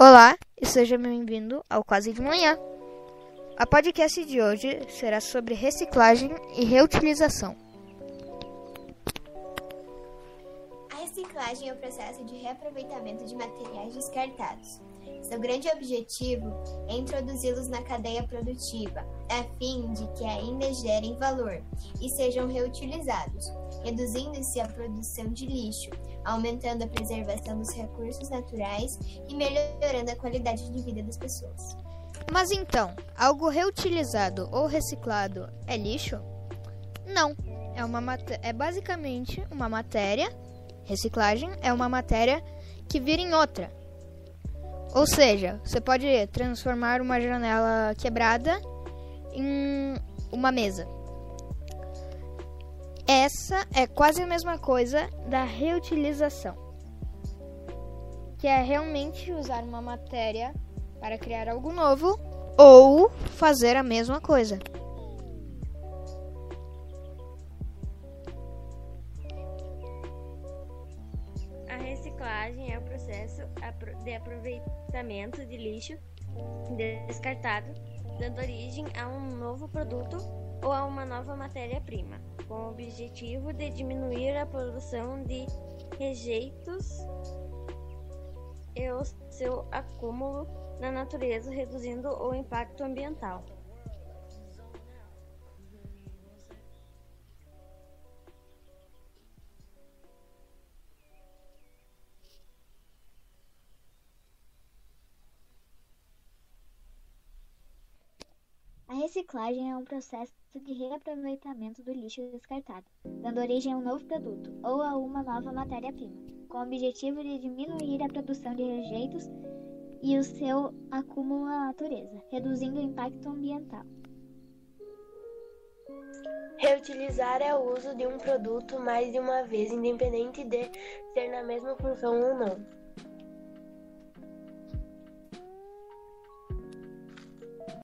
Olá e seja bem-vindo ao Quase de Manhã. A podcast de hoje será sobre reciclagem e reutilização. A reciclagem é o processo de reaproveitamento de materiais descartados. Seu grande objetivo é introduzi-los na cadeia produtiva, a fim de que ainda gerem valor e sejam reutilizados, reduzindo-se a produção de lixo, aumentando a preservação dos recursos naturais e melhorando a qualidade de vida das pessoas. Mas então, algo reutilizado ou reciclado é lixo? Não, é, uma é basicamente uma matéria. Reciclagem é uma matéria que vira em outra. Ou seja, você pode transformar uma janela quebrada em uma mesa. Essa é quase a mesma coisa da reutilização, que é realmente usar uma matéria para criar algo novo ou fazer a mesma coisa. A reciclagem é o processo de aproveitamento de lixo descartado, dando origem a um novo produto ou a uma nova matéria-prima, com o objetivo de diminuir a produção de rejeitos e o seu acúmulo na natureza, reduzindo o impacto ambiental. Reciclagem é um processo de reaproveitamento do lixo descartado, dando origem a um novo produto ou a uma nova matéria-prima, com o objetivo de diminuir a produção de rejeitos e o seu acúmulo na natureza, reduzindo o impacto ambiental. Reutilizar é o uso de um produto mais de uma vez, independente de ser na mesma função ou não.